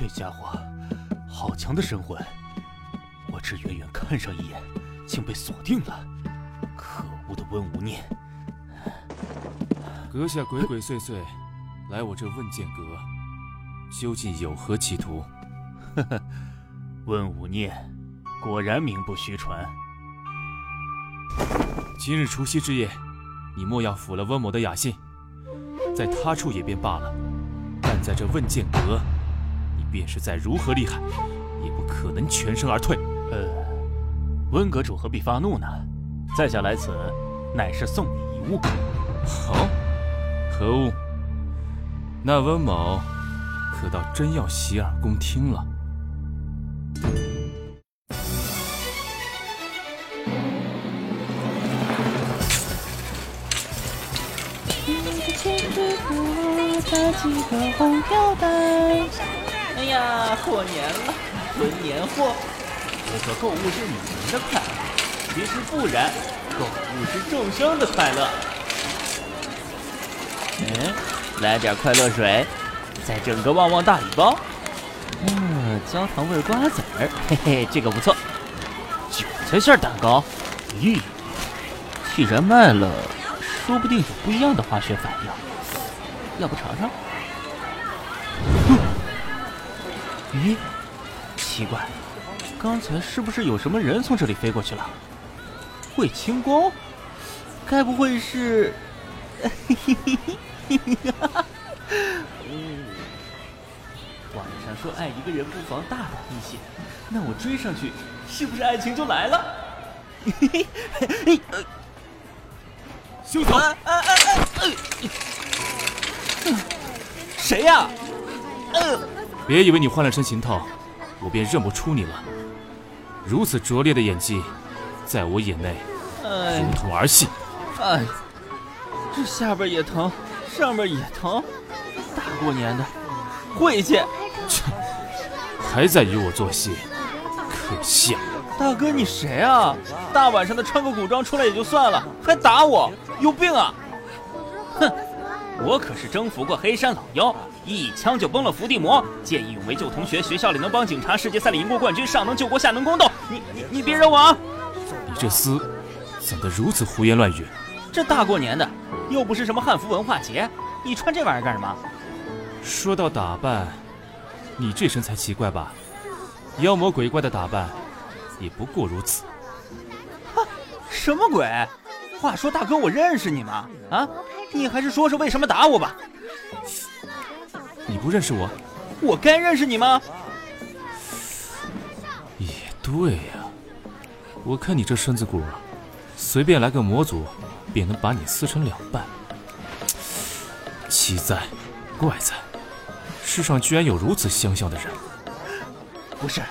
这家伙好强的神魂，我只远远看上一眼，竟被锁定了。可恶的温无念！阁下鬼鬼祟祟来我这问剑阁，究竟有何企图？呵呵，温无念果然名不虚传。今日除夕之夜，你莫要抚了温某的雅兴，在他处也便罢了，但在这问剑阁，你便是再如何厉害，也不可能全身而退。呃，温阁主何必发怒呢？在下来此，乃是送你一物。好，何物？那温某可倒真要洗耳恭听了。几个红标单。呀，过年了，囤年货。我说购物是你们的快乐，其实不然，购物是众生的快乐。嗯，来点快乐水，再整个旺旺大礼包。嗯，焦糖味瓜子儿，嘿嘿，这个不错。韭菜馅蛋糕，咦，既然卖了，说不定有不一样的化学反应。要不尝尝？咦，奇怪，刚才是不是有什么人从这里飞过去了？会轻功？该不会是……嗯，网上说爱一个人不妨大胆一些，那我追上去，是不是爱情就来了？嘿嘿，休走！谁呀？别以为你换了身行头，我便认不出你了。如此拙劣的演技，在我眼内如同儿戏。哎，这下边也疼，上边也疼，大过年的，晦气！切，还在与我做戏，可笑！大哥，你谁啊？大晚上的穿个古装出来也就算了，还打我，有病啊！哼！我可是征服过黑山老妖，一枪就崩了伏地魔。见义勇为救同学，学校里能帮警察，世界赛里赢过冠军，上能救国，下能宫斗。你你你别惹我啊！你这厮怎的如此胡言乱语？这大过年的，又不是什么汉服文化节，你穿这玩意儿干什么？说到打扮，你这身才奇怪吧？妖魔鬼怪的打扮，也不过如此。哈，什么鬼？话说大哥，我认识你吗？啊？你还是说说为什么打我吧。你不认识我，我该认识你吗？也对呀，我看你这身子骨，啊随便来个魔族，便能把你撕成两半。奇哉，怪哉，世上居然有如此相像的人。不是，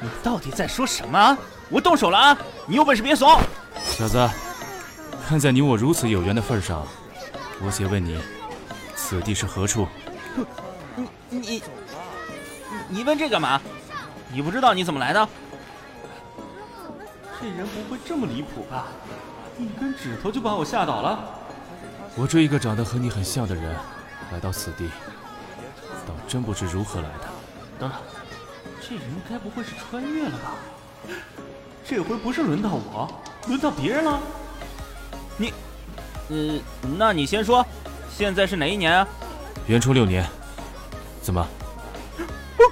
你到底在说什么啊？我动手了啊！你有本事别怂！小子，看在你我如此有缘的份上。我且问你，此地是何处？你你你问这干嘛？你不知道你怎么来的？这人不会这么离谱吧？一根指头就把我吓倒了？我追一个长得和你很像的人，来到此地，倒真不知如何来的。等等，这人该不会是穿越了吧？这回不是轮到我，轮到别人了。你。呃，那你先说，现在是哪一年啊？元初六年。怎么？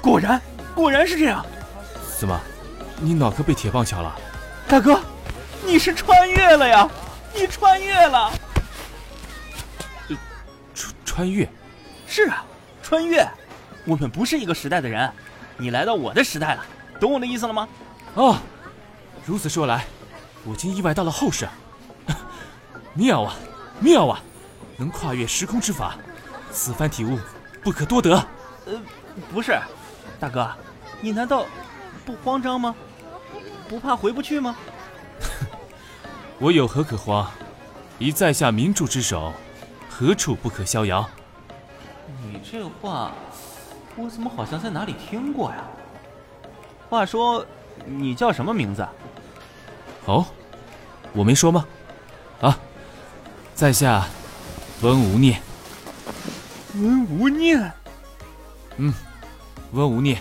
果然，果然是这样。怎么？你脑壳被铁棒敲了？大哥，你是穿越了呀！你穿越了。穿穿越？是啊，穿越。我们不是一个时代的人，你来到我的时代了，懂我的意思了吗？哦，如此说来，我竟意外到了后世。妙啊，妙啊！能跨越时空之法，此番体悟不可多得。呃，不是，大哥，你难道不慌张吗？不怕回不去吗？我有何可慌？以在下明柱之手，何处不可逍遥？你这话，我怎么好像在哪里听过呀？话说，你叫什么名字？哦，我没说吗？啊！在下温无念。温无念，嗯，温无念，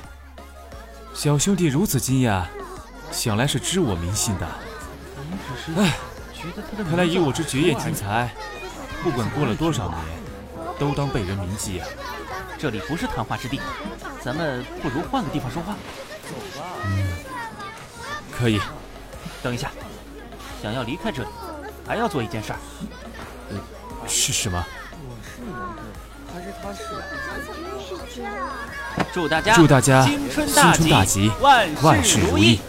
小兄弟如此惊讶，想来是知我名姓的。唉，看来以我之绝艳精才，不管过了多少年，都当被人铭记啊。这里不是谈话之地，咱们不如换个地方说话。嗯，可以。等一下，想要离开这里，还要做一件事儿。嗯，是什么？还是他是？祝大家祝大家新春大吉，万事如意。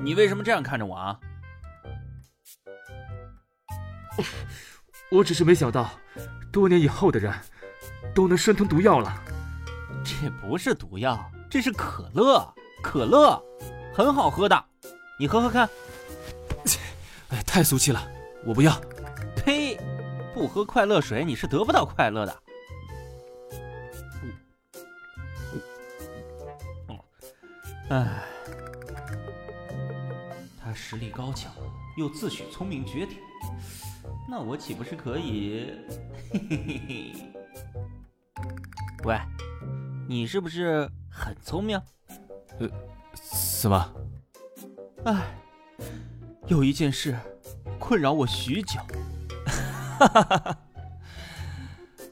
你为什么这样看着我啊？我只是没想到，多年以后的人都能生吞毒药了。这不是毒药，这是可乐，可乐，很好喝的，你喝喝看。哎，太俗气了，我不要。呸！不喝快乐水你是得不到快乐的。唉，他实力高强，又自诩聪明绝顶。那我岂不是可以？嘿嘿嘿嘿！喂，你是不是很聪明？呃，什么？哎，有一件事困扰我许久。哈哈哈哈！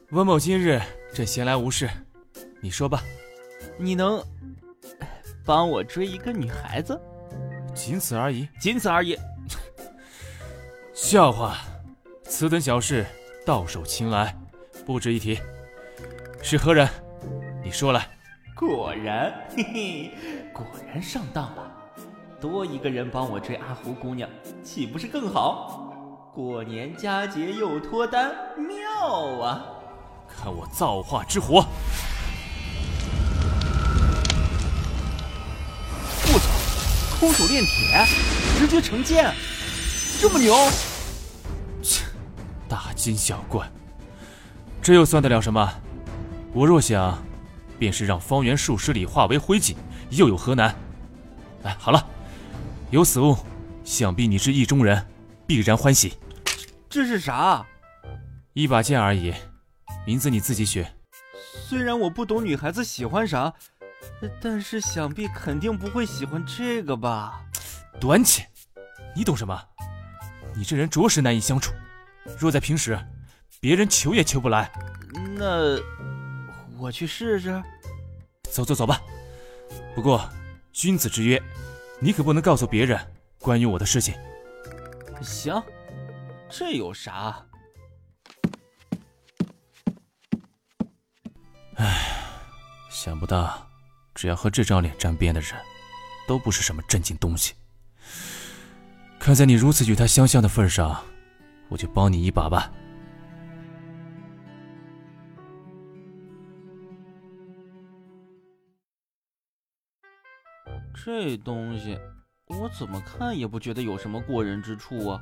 温某今日正闲来无事，你说吧。你能帮我追一个女孩子？仅此而已？仅此而已。笑话。此等小事，到手擒来，不值一提。是何人？你说来。果然，嘿嘿，果然上当了。多一个人帮我追阿胡姑娘，岂不是更好？过年佳节又脱单，妙啊！看我造化之火！我操，空手炼铁，直接成剑，这么牛！大惊小怪，这又算得了什么？我若想，便是让方圆数十里化为灰烬，又有何难？哎，好了，有此物，想必你是意中人，必然欢喜。这是啥？一把剑而已，名字你自己取。虽然我不懂女孩子喜欢啥，但是想必肯定不会喜欢这个吧？短浅，你懂什么？你这人着实难以相处。若在平时，别人求也求不来。那我去试试。走走走吧。不过君子之约，你可不能告诉别人关于我的事情。行，这有啥？唉，想不到，只要和这张脸沾边的人，都不是什么正经东西。看在你如此与他相像的份上。我就帮你一把吧。这东西我怎么看也不觉得有什么过人之处啊！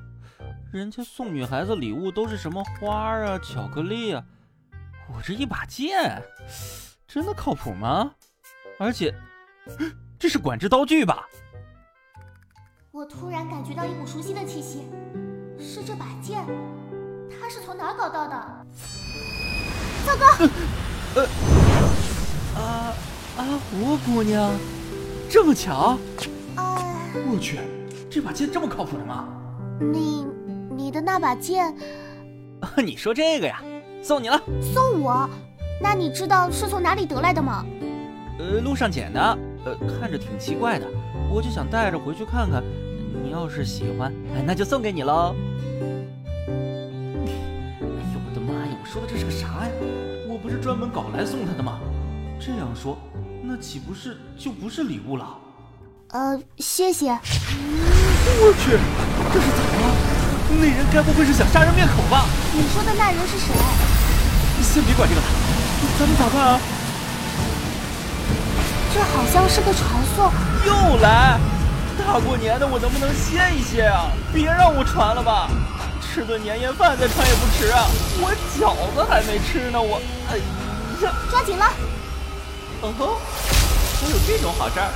人家送女孩子礼物都是什么花啊、巧克力啊，我这一把剑，真的靠谱吗？而且，这是管制刀具吧？我突然感觉到一股熟悉的气息。是这把剑，他是从哪搞到的？糟糕！呃，啊，阿胡姑娘，这么巧？哎，我去，这把剑这么靠谱的吗？你，你的那把剑？你说这个呀？送你了。送我？那你知道是从哪里得来的吗？呃，路上捡的，呃，看着挺奇怪的，我就想带着回去看看。你要是喜欢，那就送给你喽。哎呦我的妈呀！我说的这是个啥呀？我不是专门搞来送他的吗？这样说，那岂不是就不是礼物了？呃，谢谢。我去，这是怎么了？那人该不会是想杀人灭口吧？你说的那人是谁？先别管这个了，咱们咋办啊？这好像是个传送。又来。大过年的，我能不能歇一歇啊？别让我传了吧！吃顿年夜饭再传也不迟啊！我饺子还没吃呢，我哎呀抓紧了！哦吼，还有这种好事儿？